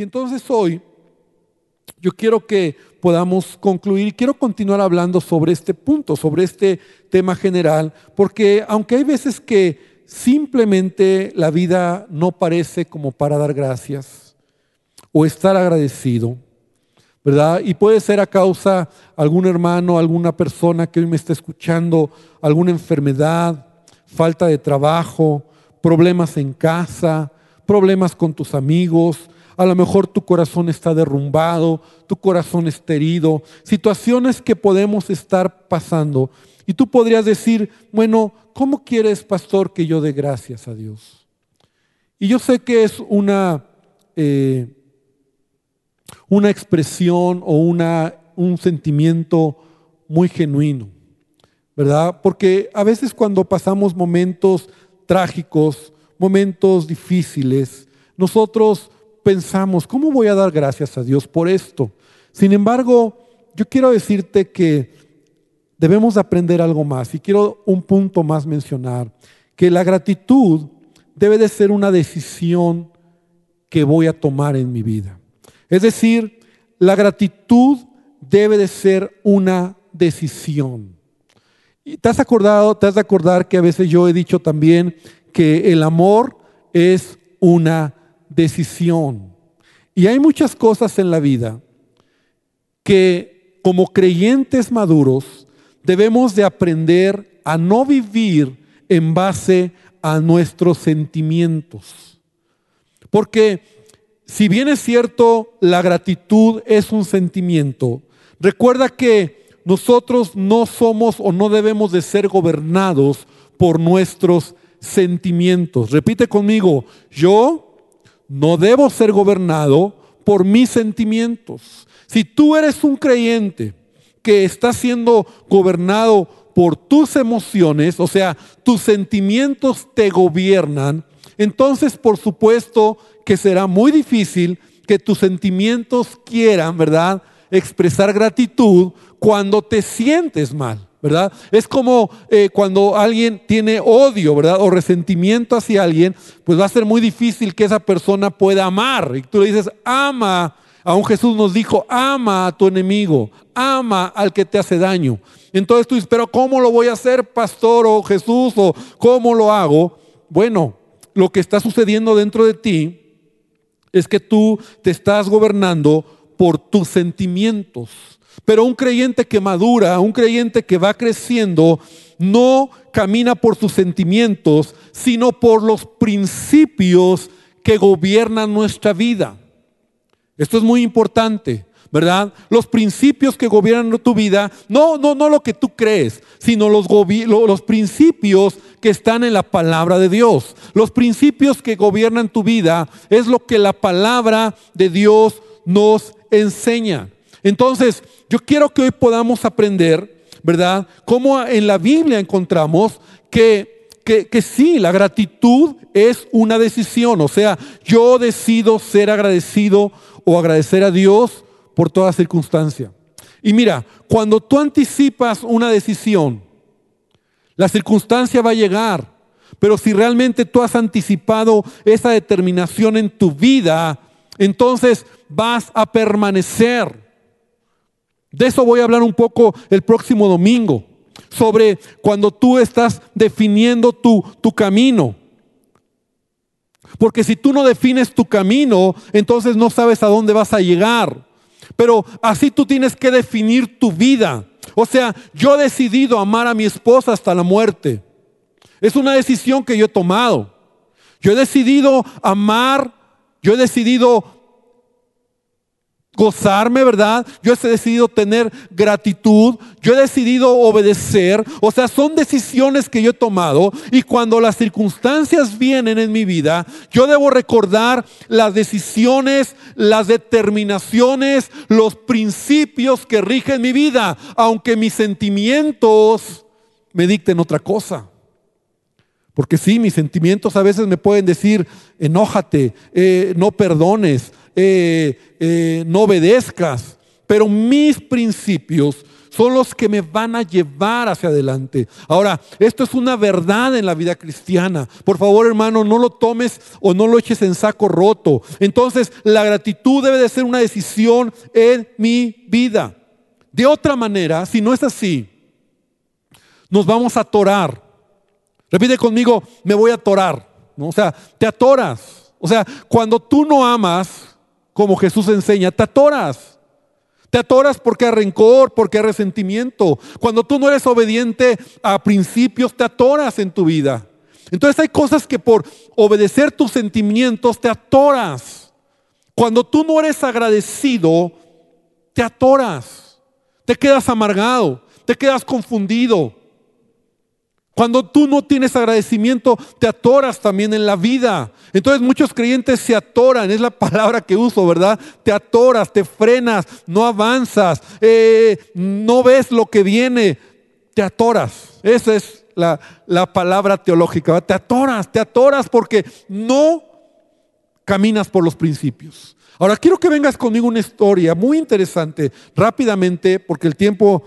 Y entonces hoy yo quiero que podamos concluir y quiero continuar hablando sobre este punto, sobre este tema general, porque aunque hay veces que simplemente la vida no parece como para dar gracias o estar agradecido, ¿verdad? Y puede ser a causa algún hermano, alguna persona que hoy me está escuchando, alguna enfermedad, falta de trabajo, problemas en casa, problemas con tus amigos, a lo mejor tu corazón está derrumbado, tu corazón está herido, situaciones que podemos estar pasando. Y tú podrías decir, bueno, ¿cómo quieres, pastor, que yo dé gracias a Dios? Y yo sé que es una, eh, una expresión o una, un sentimiento muy genuino, ¿verdad? Porque a veces cuando pasamos momentos trágicos, momentos difíciles, nosotros pensamos, ¿cómo voy a dar gracias a Dios por esto? Sin embargo, yo quiero decirte que debemos aprender algo más y quiero un punto más mencionar, que la gratitud debe de ser una decisión que voy a tomar en mi vida. Es decir, la gratitud debe de ser una decisión. Y te has acordado, te has de acordar que a veces yo he dicho también que el amor es una decisión. Y hay muchas cosas en la vida que como creyentes maduros debemos de aprender a no vivir en base a nuestros sentimientos. Porque si bien es cierto, la gratitud es un sentimiento, recuerda que nosotros no somos o no debemos de ser gobernados por nuestros sentimientos. Repite conmigo, yo no debo ser gobernado por mis sentimientos. Si tú eres un creyente que está siendo gobernado por tus emociones, o sea, tus sentimientos te gobiernan, entonces por supuesto que será muy difícil que tus sentimientos quieran, ¿verdad?, expresar gratitud cuando te sientes mal. ¿Verdad? Es como eh, cuando alguien tiene odio, ¿verdad? O resentimiento hacia alguien, pues va a ser muy difícil que esa persona pueda amar. Y tú le dices, ama, aún Jesús nos dijo, ama a tu enemigo, ama al que te hace daño. Entonces tú dices, pero ¿cómo lo voy a hacer, pastor o Jesús? ¿O cómo lo hago? Bueno, lo que está sucediendo dentro de ti es que tú te estás gobernando por tus sentimientos. Pero un creyente que madura, un creyente que va creciendo, no camina por sus sentimientos, sino por los principios que gobiernan nuestra vida. Esto es muy importante, ¿verdad? Los principios que gobiernan tu vida, no, no, no lo que tú crees, sino los, los principios que están en la palabra de Dios. Los principios que gobiernan tu vida es lo que la palabra de Dios nos enseña. Entonces, yo quiero que hoy podamos aprender, ¿verdad? Cómo en la Biblia encontramos que, que, que, sí, la gratitud es una decisión. O sea, yo decido ser agradecido o agradecer a Dios por toda circunstancia. Y mira, cuando tú anticipas una decisión, la circunstancia va a llegar. Pero si realmente tú has anticipado esa determinación en tu vida, entonces vas a permanecer. De eso voy a hablar un poco el próximo domingo, sobre cuando tú estás definiendo tu, tu camino. Porque si tú no defines tu camino, entonces no sabes a dónde vas a llegar. Pero así tú tienes que definir tu vida. O sea, yo he decidido amar a mi esposa hasta la muerte. Es una decisión que yo he tomado. Yo he decidido amar, yo he decidido gozarme, ¿verdad? Yo he decidido tener gratitud, yo he decidido obedecer, o sea, son decisiones que yo he tomado y cuando las circunstancias vienen en mi vida, yo debo recordar las decisiones, las determinaciones, los principios que rigen mi vida, aunque mis sentimientos me dicten otra cosa. Porque sí, mis sentimientos a veces me pueden decir, enójate, eh, no perdones, eh, eh, no obedezcas. Pero mis principios son los que me van a llevar hacia adelante. Ahora, esto es una verdad en la vida cristiana. Por favor, hermano, no lo tomes o no lo eches en saco roto. Entonces, la gratitud debe de ser una decisión en mi vida. De otra manera, si no es así, nos vamos a atorar. Repite conmigo, me voy a atorar. ¿no? O sea, te atoras. O sea, cuando tú no amas, como Jesús enseña, te atoras. Te atoras porque hay rencor, porque hay resentimiento. Cuando tú no eres obediente a principios, te atoras en tu vida. Entonces hay cosas que por obedecer tus sentimientos te atoras. Cuando tú no eres agradecido, te atoras. Te quedas amargado, te quedas confundido. Cuando tú no tienes agradecimiento, te atoras también en la vida. Entonces muchos creyentes se atoran, es la palabra que uso, ¿verdad? Te atoras, te frenas, no avanzas, eh, no ves lo que viene, te atoras. Esa es la, la palabra teológica, te atoras, te atoras porque no caminas por los principios. Ahora quiero que vengas conmigo una historia muy interesante, rápidamente, porque el tiempo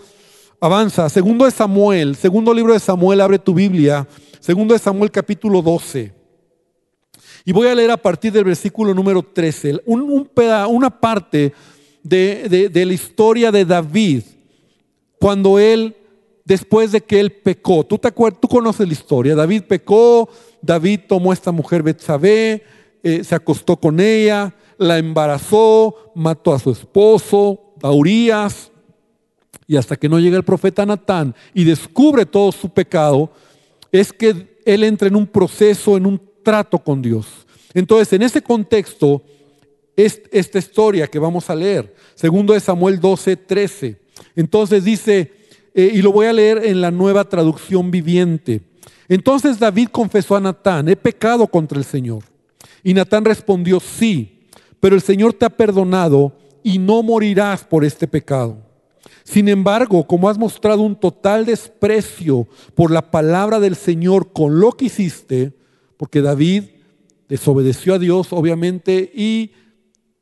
Avanza, segundo de Samuel, segundo libro de Samuel, abre tu Biblia, segundo de Samuel capítulo 12. Y voy a leer a partir del versículo número 13, un, una parte de, la historia de David, cuando él, después de que él pecó, tú, te acuerdas, tú conoces la historia, David pecó, David tomó a esta mujer Betsabé, eh, se acostó con ella, la embarazó, mató a su esposo, a Urias, y hasta que no llega el profeta Natán y descubre todo su pecado, es que él entra en un proceso, en un trato con Dios. Entonces, en ese contexto, es esta historia que vamos a leer, segundo de Samuel 12, 13. Entonces dice, eh, y lo voy a leer en la nueva traducción viviente. Entonces David confesó a Natán, he pecado contra el Señor. Y Natán respondió, sí, pero el Señor te ha perdonado y no morirás por este pecado. Sin embargo, como has mostrado un total desprecio por la palabra del Señor con lo que hiciste, porque David desobedeció a Dios, obviamente, y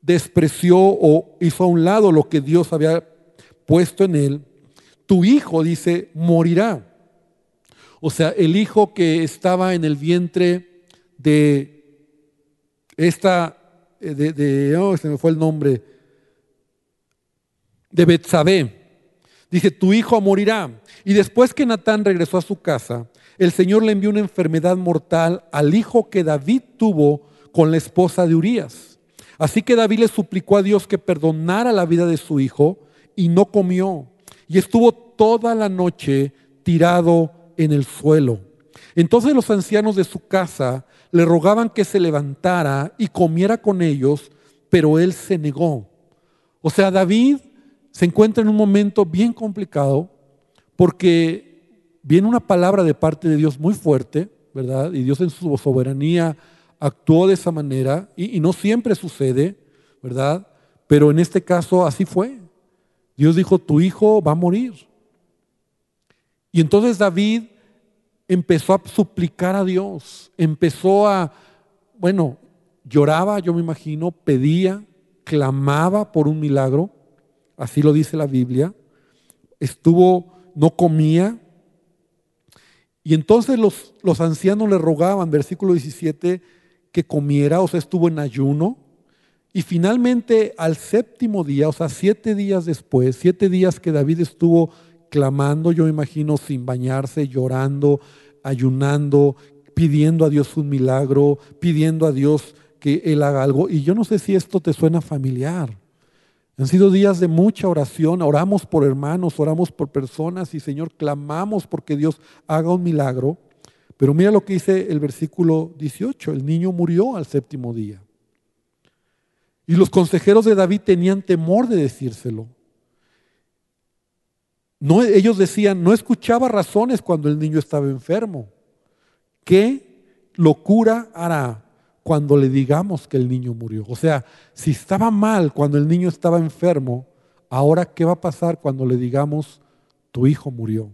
despreció o hizo a un lado lo que Dios había puesto en él, tu hijo, dice, morirá. O sea, el hijo que estaba en el vientre de esta, de, de oh, se me fue el nombre, de Betsabé Dice, tu hijo morirá. Y después que Natán regresó a su casa, el Señor le envió una enfermedad mortal al hijo que David tuvo con la esposa de Urías. Así que David le suplicó a Dios que perdonara la vida de su hijo y no comió. Y estuvo toda la noche tirado en el suelo. Entonces los ancianos de su casa le rogaban que se levantara y comiera con ellos, pero él se negó. O sea, David se encuentra en un momento bien complicado porque viene una palabra de parte de Dios muy fuerte, ¿verdad? Y Dios en su soberanía actuó de esa manera y, no siempre sucede, ¿verdad? Pero en este caso así fue. Dios dijo, tu hijo va a morir. Y entonces David empezó a suplicar a Dios, empezó a, bueno, lloraba, yo me imagino, pedía, clamaba por un milagro así lo dice la Biblia, estuvo, no comía, y entonces los, los ancianos le rogaban, versículo 17, que comiera, o sea, estuvo en ayuno, y finalmente al séptimo día, o sea, siete días después, siete días que David estuvo clamando, yo imagino, sin bañarse, llorando, ayunando, pidiendo a Dios un milagro, pidiendo a Dios que Él haga algo. Y yo no sé si esto te suena familiar. Han sido días de mucha oración, oramos por hermanos, oramos por personas y Señor, clamamos porque Dios haga un milagro. Pero mira lo que dice el versículo 18, el niño murió al séptimo día. Y los consejeros de David tenían temor de decírselo. No, ellos decían, no escuchaba razones cuando el niño estaba enfermo. ¿Qué locura hará cuando le digamos que el niño murió. O sea, si estaba mal cuando el niño estaba enfermo, ahora ¿qué va a pasar cuando le digamos tu hijo murió?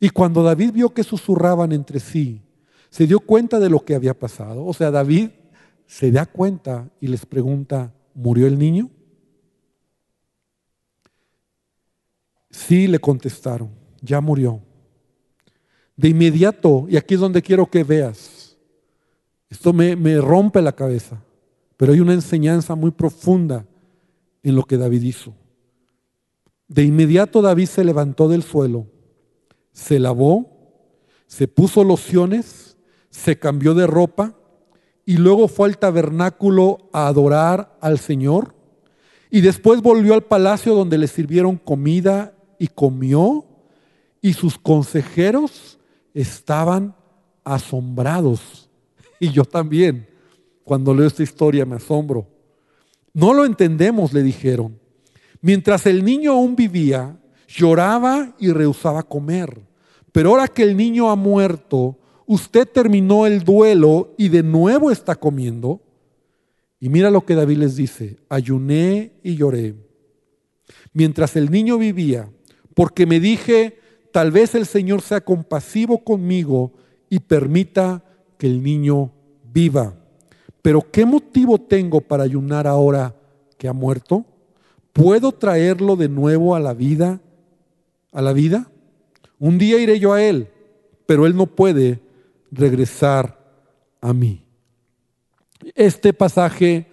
Y cuando David vio que susurraban entre sí, se dio cuenta de lo que había pasado. O sea, David se da cuenta y les pregunta, ¿murió el niño? Sí, le contestaron, ya murió. De inmediato, y aquí es donde quiero que veas, esto me, me rompe la cabeza, pero hay una enseñanza muy profunda en lo que David hizo. De inmediato David se levantó del suelo, se lavó, se puso lociones, se cambió de ropa y luego fue al tabernáculo a adorar al Señor y después volvió al palacio donde le sirvieron comida y comió y sus consejeros estaban asombrados. Y yo también, cuando leo esta historia, me asombro. No lo entendemos, le dijeron. Mientras el niño aún vivía, lloraba y rehusaba comer. Pero ahora que el niño ha muerto, usted terminó el duelo y de nuevo está comiendo. Y mira lo que David les dice, ayuné y lloré. Mientras el niño vivía, porque me dije, tal vez el Señor sea compasivo conmigo y permita que el niño viva. Pero ¿qué motivo tengo para ayunar ahora que ha muerto? ¿Puedo traerlo de nuevo a la vida? ¿A la vida? Un día iré yo a él, pero él no puede regresar a mí. Este pasaje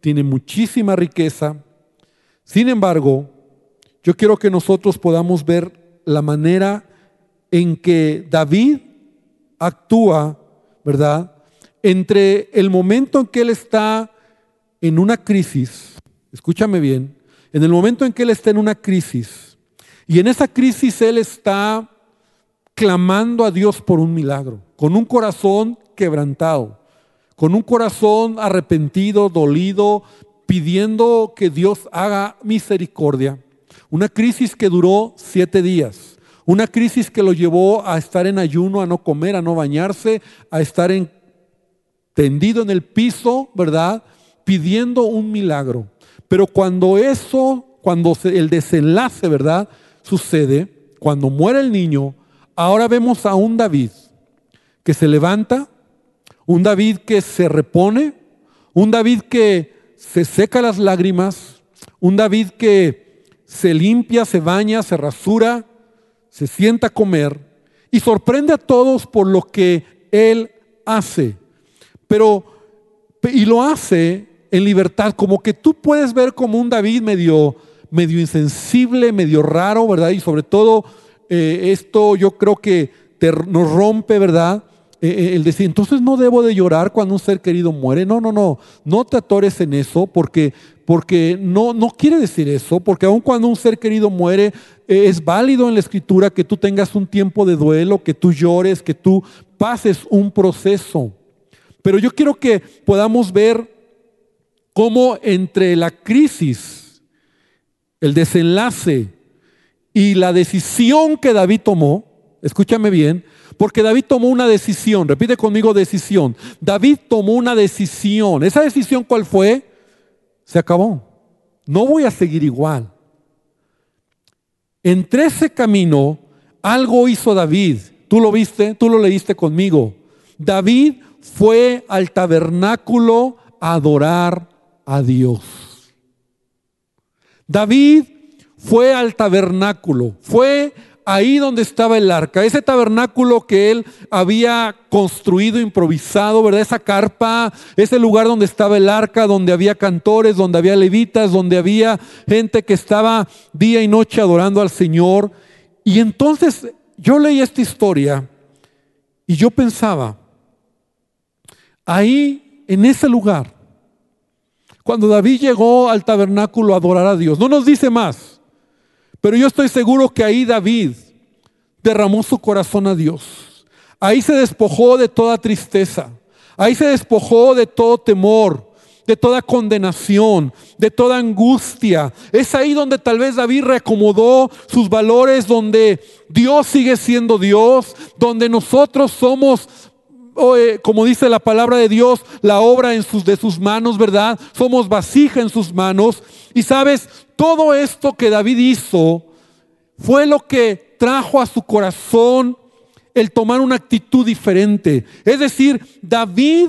tiene muchísima riqueza. Sin embargo, yo quiero que nosotros podamos ver la manera en que David actúa, ¿verdad? Entre el momento en que él está en una crisis, escúchame bien, en el momento en que él está en una crisis, y en esa crisis él está clamando a Dios por un milagro, con un corazón quebrantado, con un corazón arrepentido, dolido, pidiendo que Dios haga misericordia. Una crisis que duró siete días. Una crisis que lo llevó a estar en ayuno, a no comer, a no bañarse, a estar tendido en el piso, ¿verdad? Pidiendo un milagro. Pero cuando eso, cuando el desenlace, ¿verdad? Sucede, cuando muere el niño, ahora vemos a un David que se levanta, un David que se repone, un David que se seca las lágrimas, un David que se limpia, se baña, se rasura, se sienta a comer y sorprende a todos por lo que él hace. Pero, y lo hace en libertad, como que tú puedes ver como un David medio, medio insensible, medio raro, ¿verdad? Y sobre todo eh, esto yo creo que nos rompe, ¿verdad? Eh, eh, el decir, entonces no debo de llorar cuando un ser querido muere. No, no, no, no te atores en eso porque, porque no, no quiere decir eso, porque aun cuando un ser querido muere, es válido en la escritura que tú tengas un tiempo de duelo, que tú llores, que tú pases un proceso. Pero yo quiero que podamos ver cómo entre la crisis, el desenlace y la decisión que David tomó, escúchame bien, porque David tomó una decisión, repite conmigo decisión. David tomó una decisión. ¿Esa decisión cuál fue? Se acabó. No voy a seguir igual. Entre ese camino, algo hizo David. Tú lo viste, tú lo leíste conmigo. David fue al tabernáculo a adorar a Dios. David fue al tabernáculo, fue ahí donde estaba el arca, ese tabernáculo que él había construido, improvisado, ¿verdad? Esa carpa, ese lugar donde estaba el arca, donde había cantores, donde había levitas, donde había gente que estaba día y noche adorando al Señor. Y entonces yo leí esta historia y yo pensaba, ahí, en ese lugar, cuando David llegó al tabernáculo a adorar a Dios. No nos dice más, pero yo estoy seguro que ahí David derramó su corazón a Dios. Ahí se despojó de toda tristeza. Ahí se despojó de todo temor, de toda condenación, de toda angustia. Es ahí donde tal vez David reacomodó sus valores, donde Dios sigue siendo Dios, donde nosotros somos como dice la palabra de Dios, la obra en sus, de sus manos, ¿verdad? Somos vasija en sus manos. Y sabes, todo esto que David hizo fue lo que trajo a su corazón el tomar una actitud diferente. Es decir, David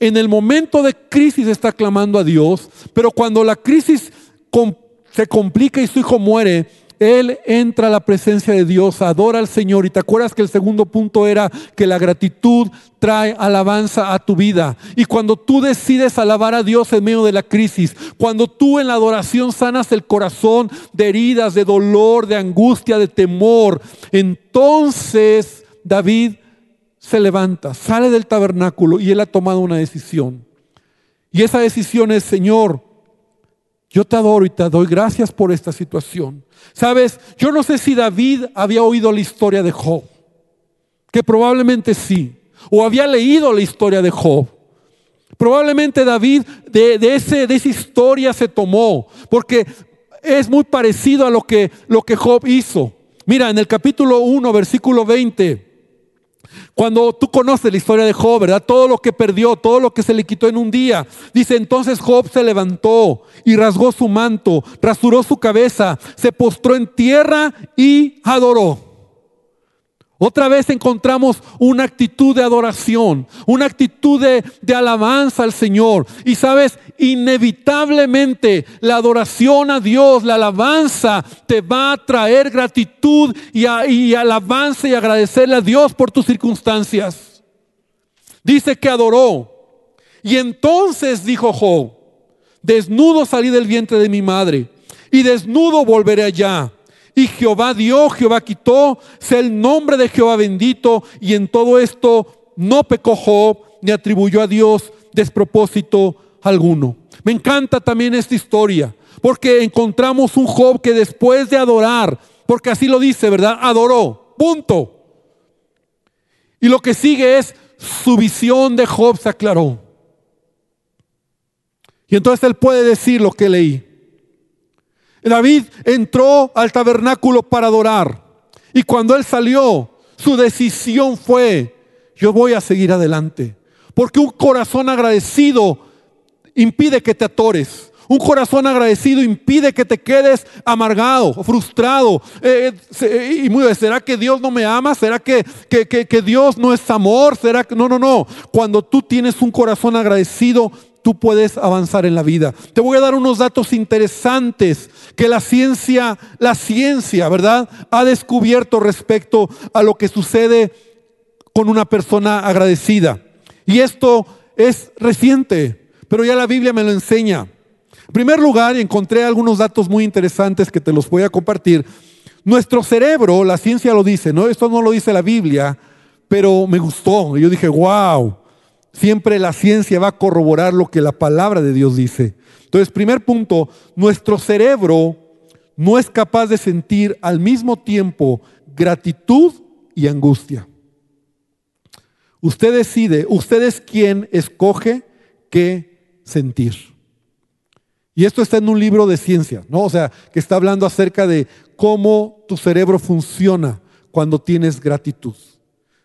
en el momento de crisis está clamando a Dios, pero cuando la crisis se complica y su hijo muere, él entra a la presencia de Dios, adora al Señor. Y te acuerdas que el segundo punto era que la gratitud trae alabanza a tu vida. Y cuando tú decides alabar a Dios en medio de la crisis, cuando tú en la adoración sanas el corazón de heridas, de dolor, de angustia, de temor, entonces David se levanta, sale del tabernáculo y él ha tomado una decisión. Y esa decisión es, Señor, yo te adoro y te doy gracias por esta situación. Sabes, yo no sé si David había oído la historia de Job, que probablemente sí, o había leído la historia de Job. Probablemente David de, ese, de esa historia se tomó, porque es muy parecido a lo que, lo que Job hizo. Mira, en el capítulo 1, versículo 20. Cuando tú conoces la historia de Job, ¿verdad? Todo lo que perdió, todo lo que se le quitó en un día. Dice, entonces Job se levantó y rasgó su manto, rasuró su cabeza, se postró en tierra y adoró. Otra vez encontramos una actitud de adoración, una actitud de, alabanza al Señor. Y sabes, inevitablemente la adoración a Dios, la alabanza te va a traer gratitud y, alabanza y agradecerle a Dios por tus circunstancias. Dice que adoró. Y entonces dijo Job, desnudo salí del vientre de mi madre y desnudo volveré allá. Y Jehová dio, Jehová quitó, sea el nombre de Jehová bendito. Y en todo esto no pecó Job ni atribuyó a Dios despropósito alguno. Me encanta también esta historia, porque encontramos un Job que después de adorar, porque así lo dice, ¿verdad? Adoró, punto. Y lo que sigue es su visión de Job se aclaró. Y entonces él puede decir lo que leí. David entró al tabernáculo para adorar. Y cuando él salió, su decisión fue, yo voy a seguir adelante. Porque un corazón agradecido impide que te atores. Un corazón agradecido impide que te quedes amargado, frustrado. Eh, eh, y muy, ¿Será que Dios no me ama? ¿Será que, que, que Dios no es amor? ¿Será que no, no, no? Cuando tú tienes un corazón agradecido, tú puedes avanzar en la vida. Te voy a dar unos datos interesantes que la ciencia, la ciencia, ¿verdad? Ha descubierto respecto a lo que sucede con una persona agradecida. Y esto es reciente, pero ya la Biblia me lo enseña. En primer lugar, encontré algunos datos muy interesantes que te los voy a compartir. Nuestro cerebro, la ciencia lo dice, ¿no? Esto no lo dice la Biblia, pero me gustó. Yo dije, wow. Siempre la ciencia va a corroborar lo que la palabra de Dios dice. Entonces, primer punto, nuestro cerebro no es capaz de sentir al mismo tiempo gratitud y angustia. Usted decide, usted es quien escoge qué sentir. Y esto está en un libro de ciencia, ¿no? O sea, que está hablando acerca de cómo tu cerebro funciona cuando tienes gratitud.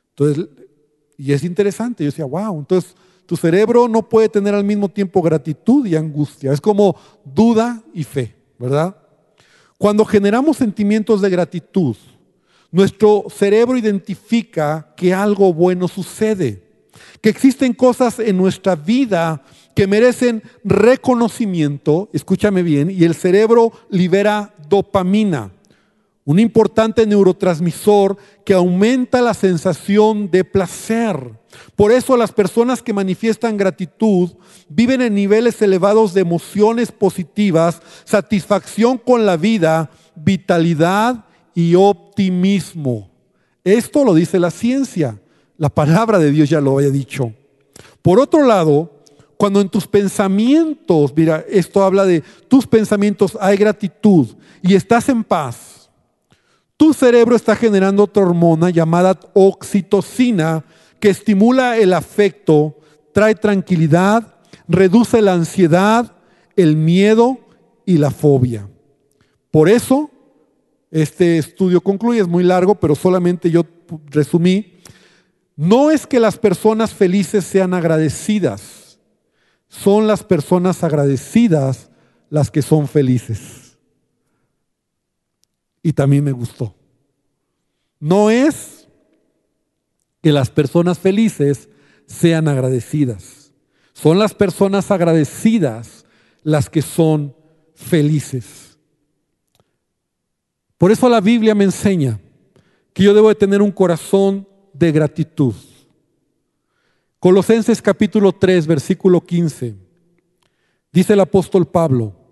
Entonces, y es interesante, yo decía, wow, entonces tu cerebro no puede tener al mismo tiempo gratitud y angustia, es como duda y fe, ¿verdad? Cuando generamos sentimientos de gratitud, nuestro cerebro identifica que algo bueno sucede, que existen cosas en nuestra vida que merecen reconocimiento, escúchame bien, y el cerebro libera dopamina un importante neurotransmisor que aumenta la sensación de placer. Por eso las personas que manifiestan gratitud viven en niveles elevados de emociones positivas, satisfacción con la vida, vitalidad y optimismo. Esto lo dice la ciencia. La palabra de Dios ya lo había dicho. Por otro lado, cuando en tus pensamientos, mira, esto habla de tus pensamientos, hay gratitud y estás en paz, tu cerebro está generando otra hormona llamada oxitocina que estimula el afecto, trae tranquilidad, reduce la ansiedad, el miedo y la fobia. Por eso, este estudio concluye, es muy largo, pero solamente yo resumí, no es que las personas felices sean agradecidas, son las personas agradecidas las que son felices y también me gustó. No es que las personas felices sean agradecidas. Son las personas agradecidas las que son felices. Por eso la Biblia me enseña que yo debo de tener un corazón de gratitud. Colosenses capítulo 3, versículo 15. Dice el apóstol Pablo,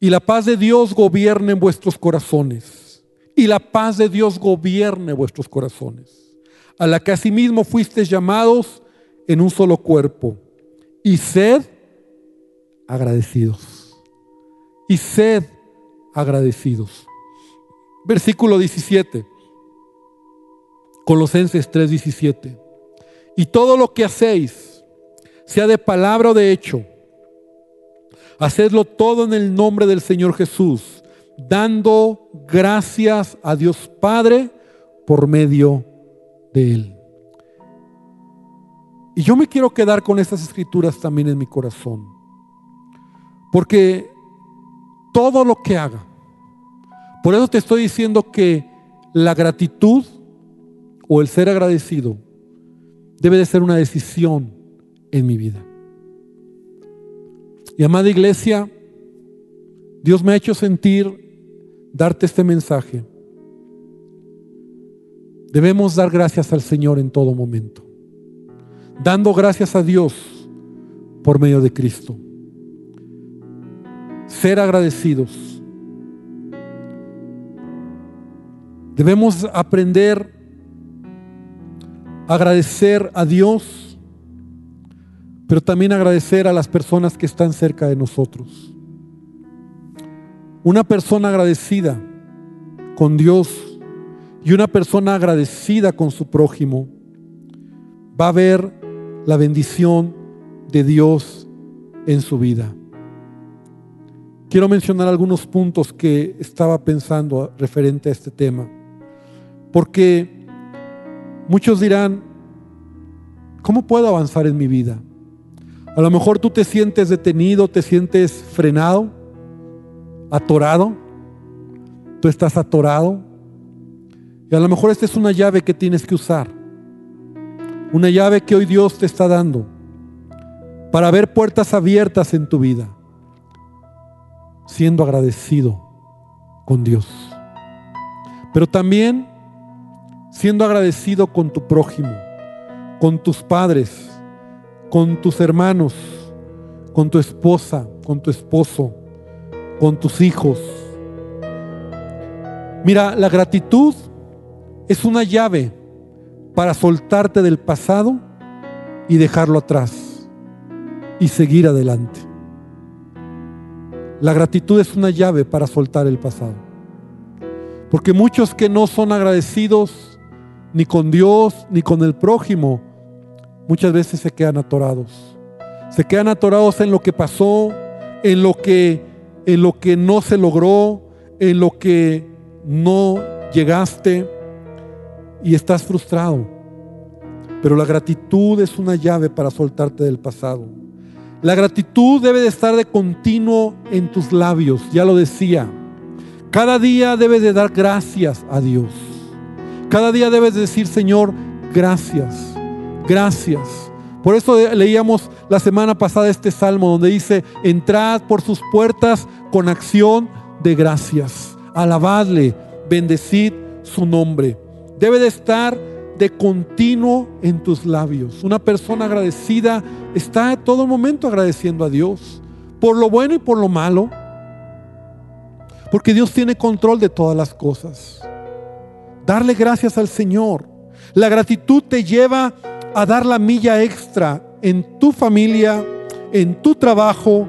y la paz de Dios gobierne en vuestros corazones, y la paz de Dios gobierne vuestros corazones, a la que asimismo fuisteis llamados en un solo cuerpo, y sed agradecidos, y sed agradecidos. Versículo 17. Colosenses 3:17. Y todo lo que hacéis, sea de palabra o de hecho, hacedlo todo en el nombre del Señor Jesús, dando gracias a Dios Padre por medio de Él. Y yo me quiero quedar con estas escrituras también en mi corazón, porque todo lo que haga, por eso te estoy diciendo que la gratitud o el ser agradecido debe de ser una decisión en mi vida. Y amada iglesia, Dios me ha hecho sentir darte este mensaje. Debemos dar gracias al Señor en todo momento. Dando gracias a Dios por medio de Cristo. Ser agradecidos Debemos aprender a agradecer a Dios, pero también agradecer a las personas que están cerca de nosotros. Una persona agradecida con Dios y una persona agradecida con su prójimo va a ver la bendición de Dios en su vida. Quiero mencionar algunos puntos que estaba pensando referente a este tema. Porque muchos dirán, ¿cómo puedo avanzar en mi vida? A lo mejor tú te sientes detenido, te sientes frenado, atorado. Tú estás atorado. Y a lo mejor esta es una llave que tienes que usar. Una llave que hoy Dios te está dando para ver puertas abiertas en tu vida. Siendo agradecido con Dios. Pero también siendo agradecido con tu prójimo, con tus padres, con tus hermanos, con tu esposa, con tu esposo, con tus hijos. Mira, la gratitud es una llave para soltarte del pasado y dejarlo atrás y seguir adelante. La gratitud es una llave para soltar el pasado. Porque muchos que no son agradecidos ni con Dios, ni con el prójimo, muchas veces se quedan atorados. Se quedan atorados en lo que pasó, en lo que, en lo que no se logró, en lo que no llegaste y estás frustrado. Pero la gratitud es una llave para soltarte del pasado. La gratitud debe de estar de continuo en tus labios, ya lo decía. Cada día debes de dar gracias a Dios. Cada día debes decir, Señor, gracias, gracias. Por eso leíamos la semana pasada este salmo donde dice, entrad por sus puertas con acción de gracias. Alabadle, bendecid su nombre. Debe de estar de continuo en tus labios. Una persona agradecida está todo momento agradeciendo a Dios por lo bueno y por lo malo. Porque Dios tiene control de todas las cosas darle gracias al Señor. La gratitud te lleva dar la milla extra en tu familia, en tu trabajo,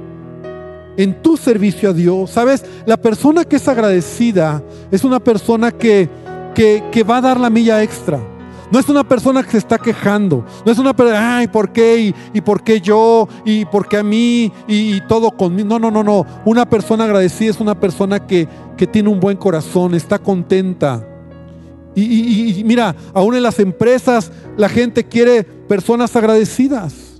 en tu servicio a Dios. Sabes, la persona que es agradecida es una persona que, que, va a dar la milla extra. No es una persona que se está quejando. No es una persona, ay, ¿por qué? ¿Y, por qué yo? ¿Y por qué a mí? Y, todo conmigo. No, no, no, no. Una persona agradecida es una persona que, que tiene un buen corazón, está contenta y, mira, aún en las empresas la gente quiere personas agradecidas.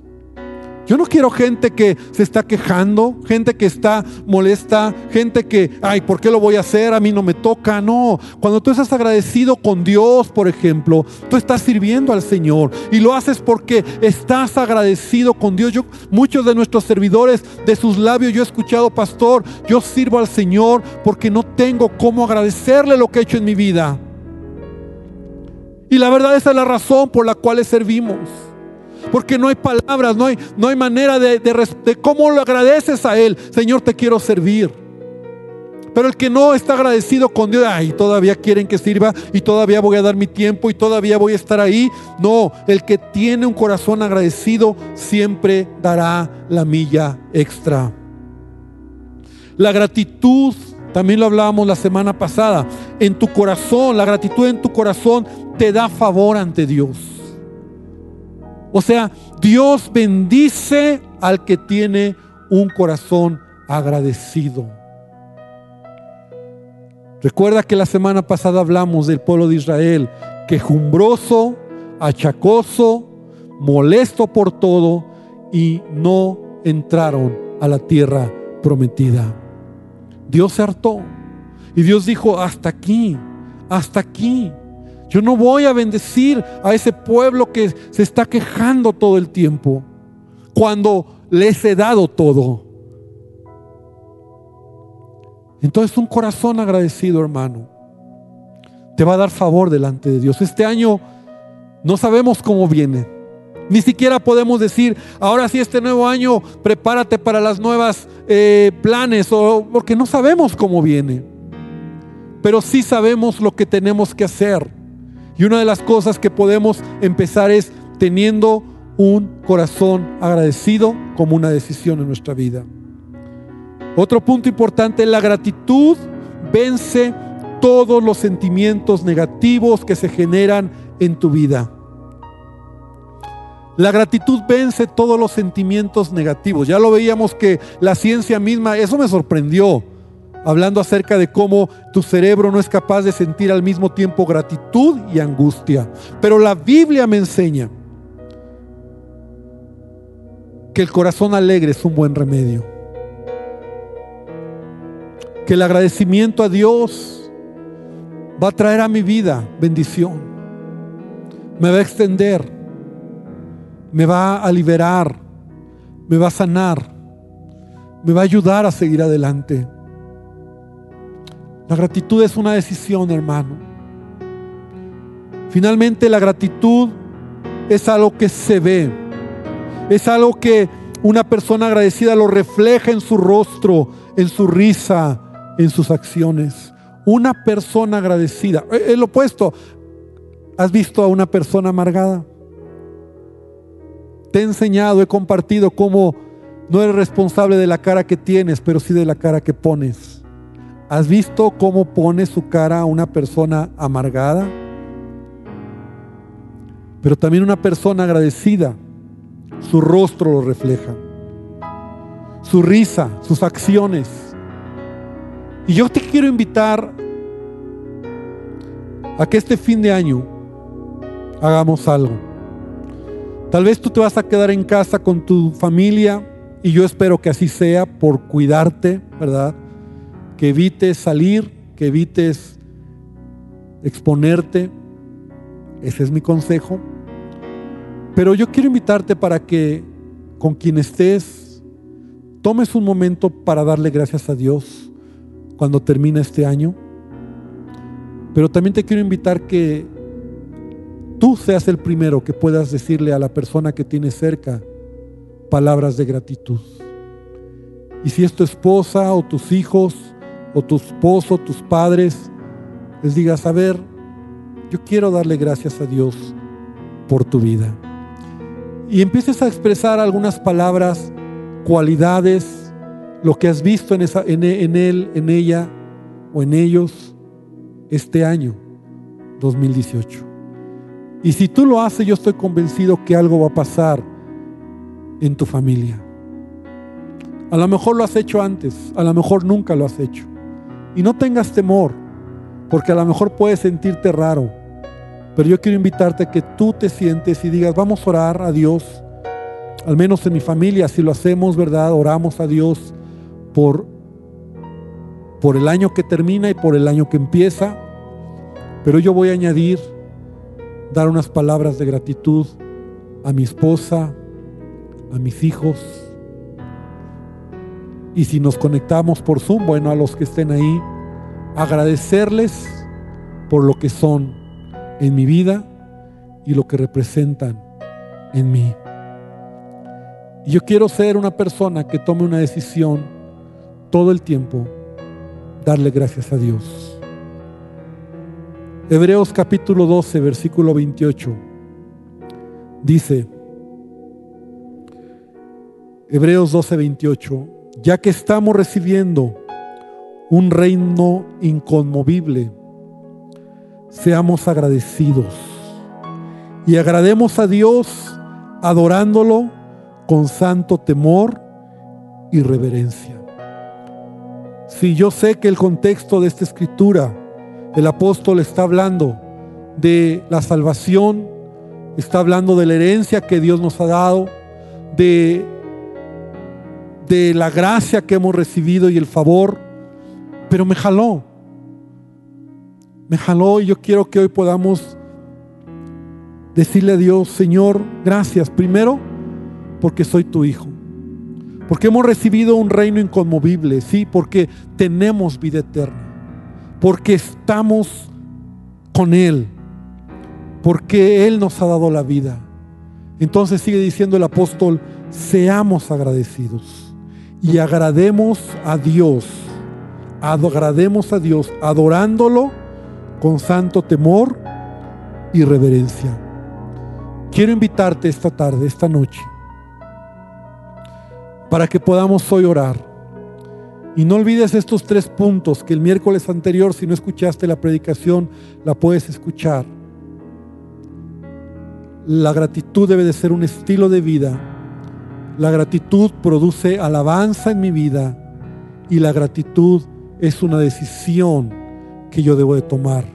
Yo no quiero gente que se está quejando, gente que está molesta, gente que, ay, ¿por qué lo voy a hacer? A mí no me toca. No, cuando tú estás agradecido con Dios, por ejemplo, tú estás sirviendo al Señor y lo haces porque estás agradecido con Dios. Yo, muchos de nuestros servidores, de sus labios, yo he escuchado, pastor, yo sirvo al Señor porque no tengo cómo agradecerle lo que ha hecho en mi vida. Y la verdad esa es la razón por la cual le servimos. Porque no hay palabras, no hay, no hay manera de, de, cómo lo agradeces a Él. Señor, te quiero servir. Pero el que no está agradecido con Dios, ay, todavía quieren que sirva y todavía voy a dar mi tiempo y todavía voy a estar ahí. No, el que tiene un corazón agradecido siempre dará la milla extra. La gratitud, también lo hablábamos la semana pasada, en tu corazón, la gratitud en tu corazón te da favor ante Dios. O sea, Dios bendice al que tiene un corazón agradecido. Recuerda que la semana pasada hablamos del pueblo de Israel, quejumbroso, achacoso, molesto por todo y no entraron a la tierra prometida. Dios se hartó y Dios dijo, hasta aquí, hasta aquí. Yo no voy a bendecir a ese pueblo que se está quejando todo el tiempo cuando les he dado todo. Entonces un corazón agradecido, hermano, te va a dar favor delante de Dios. Este año no sabemos cómo viene. Ni siquiera podemos decir, ahora sí este nuevo año, prepárate para las nuevas eh, planes, o, porque no sabemos cómo viene. Pero sí sabemos lo que tenemos que hacer. Y una de las cosas que podemos empezar es teniendo un corazón agradecido como una decisión en nuestra vida. Otro punto importante, la gratitud vence todos los sentimientos negativos que se generan en tu vida. La gratitud vence todos los sentimientos negativos. Ya lo veíamos que la ciencia misma, eso me sorprendió hablando acerca de cómo tu cerebro no es capaz de sentir al mismo tiempo gratitud y angustia. Pero la Biblia me enseña que el corazón alegre es un buen remedio. Que el agradecimiento a Dios va a traer a mi vida bendición. Me va a extender. Me va a liberar. Me va a sanar. Me va a ayudar a seguir adelante. La gratitud es una decisión, hermano. Finalmente la gratitud es algo que se ve. Es algo que una persona agradecida lo refleja en su rostro, en su risa, en sus acciones. Una persona agradecida. Es lo opuesto. ¿Has visto a una persona amargada? Te he enseñado, he compartido cómo no eres responsable de la cara que tienes, pero sí de la cara que pones. ¿Has visto cómo pone su cara a una persona amargada? Pero también una persona agradecida, su rostro lo refleja, su risa, sus acciones. Y yo te quiero invitar a que este fin de año hagamos algo. Tal vez tú te vas a quedar en casa con tu familia y yo espero que así sea por cuidarte, ¿verdad? Que evites salir, que evites exponerte. Ese es mi consejo. Pero yo quiero invitarte para que con quien estés, tomes un momento para darle gracias a Dios cuando termine este año. Pero también te quiero invitar que tú seas el primero que puedas decirle a la persona que tienes cerca palabras de gratitud. Y si es tu esposa o tus hijos, o tu esposo, tus padres, les digas, a ver, yo quiero darle gracias a Dios por tu vida. Y empieces a expresar algunas palabras, cualidades, lo que has visto en, en él, en ella o en ellos este año 2018. Y si tú lo haces, yo estoy convencido que algo va a pasar en tu familia. A lo mejor lo has hecho antes, a lo mejor nunca lo has hecho. Y no tengas temor, porque a lo mejor puedes sentirte raro. Pero yo quiero invitarte a que tú te sientes y digas, vamos a orar a Dios. al menos en mi familia, si lo hacemos, ¿verdad? Oramos a Dios por, por el año que termina y por el año que empieza. Pero yo voy a añadir, dar unas palabras de gratitud a mi esposa, a mis hijos. Y si nos conectamos por Zoom, bueno, a los que estén ahí, agradecerles por lo que son en mi vida y lo que representan en mí. Yo quiero ser una persona que tome una decisión todo el tiempo, darle gracias a Dios. Hebreos capítulo 12, versículo 28, dice, Hebreos 12, 28, ya que estamos recibiendo un reino inconmovible, seamos agradecidos y agrademos a Dios adorándolo con santo temor y reverencia. Si yo sé que el contexto de esta escritura, el apóstol está hablando de la salvación, está hablando de la herencia que Dios nos ha dado, de, de la gracia que hemos recibido y el favor, pero me jaló, me jaló y yo quiero que hoy podamos decirle a Dios, Señor, gracias primero porque soy tu hijo. Porque hemos recibido un reino inconmovible, sí, porque tenemos vida eterna. Porque estamos con Él. Porque Él nos ha dado la vida. Entonces sigue diciendo el apóstol, seamos agradecidos y agrademos a Dios. Agrademos a Dios adorándolo con santo temor y reverencia. Quiero invitarte esta tarde, esta noche, para que podamos hoy orar. Y no olvides estos tres puntos que el miércoles anterior, si no escuchaste la predicación, la puedes escuchar. La gratitud debe de ser un estilo de vida. La gratitud produce alabanza en mi vida y la gratitud es una decisión que yo debo de tomar.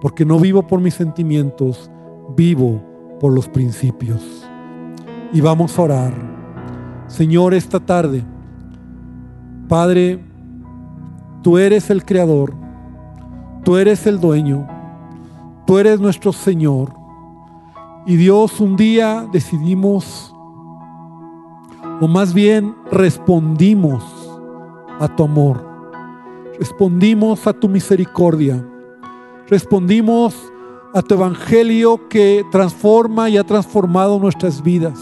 Porque no vivo por mis sentimientos, vivo por los principios. Y vamos a orar. Señor, esta tarde, Padre, tú eres el creador, tú eres el dueño, tú eres nuestro Señor. Y Dios, un día decidimos, o más bien respondimos a tu amor, respondimos a tu misericordia, respondimos a tu evangelio que transforma y ha transformado nuestras vidas.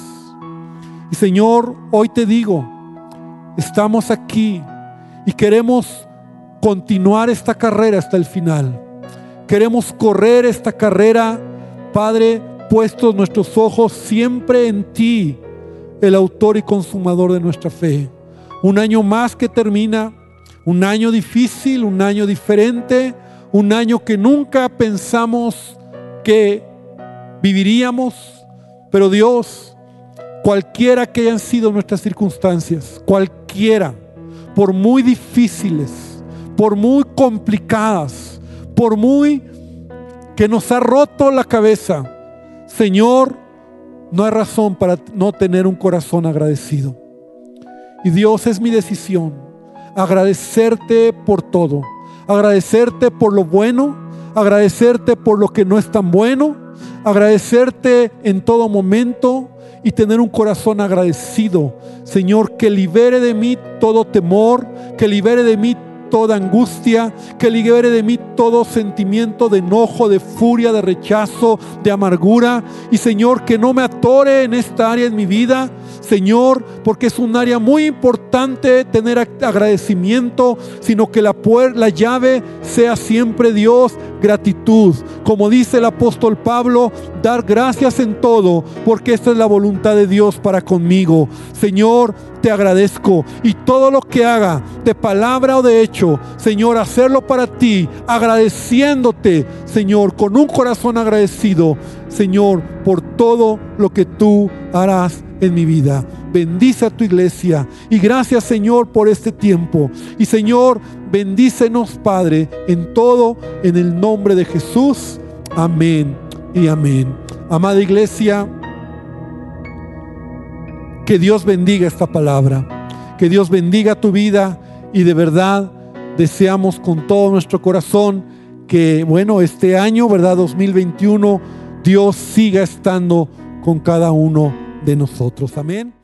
Y Señor, hoy te digo, estamos aquí y queremos continuar esta carrera hasta el final. Queremos correr esta carrera, Padre, puestos nuestros ojos siempre en ti, el autor y consumador de nuestra fe. Un año más que termina, un año difícil, un año diferente, un año que nunca pensamos que viviríamos, pero Dios, cualquiera que hayan sido nuestras circunstancias, cualquiera, por muy difíciles, por muy complicadas, por muy que nos ha roto la cabeza, Señor, no hay razón para no tener un corazón agradecido. Y Dios es mi decisión, agradecerte por todo, agradecerte por lo bueno, agradecerte por lo que no es tan bueno, agradecerte en todo momento y tener un corazón agradecido. Señor, que libere de mí todo temor, que libere de mí toda angustia, que libere de mí todo sentimiento de enojo, de furia, de rechazo, de amargura. Y Señor, que no me atore en esta área en mi vida, Señor, porque es un área muy importante tener agradecimiento, sino que la, la llave sea siempre Dios, gratitud. Como dice el apóstol Pablo, dar gracias en todo, porque esta es la voluntad de Dios para conmigo. Señor, te agradezco y todo lo que haga, de palabra o de hecho, Señor, hacerlo para ti, agradeciéndote, Señor, con un corazón agradecido, Señor, por todo lo que tú harás en mi vida. Bendice a tu iglesia y gracias Señor por este tiempo. Y Señor, bendícenos Padre en todo, en el nombre de Jesús. Amén y amén. Amada iglesia, Que Dios bendiga esta palabra. Que Dios bendiga tu vida y de verdad deseamos con todo nuestro corazón que, bueno, este año, ¿verdad? 2021, Dios siga estando con cada uno de nosotros. Amén.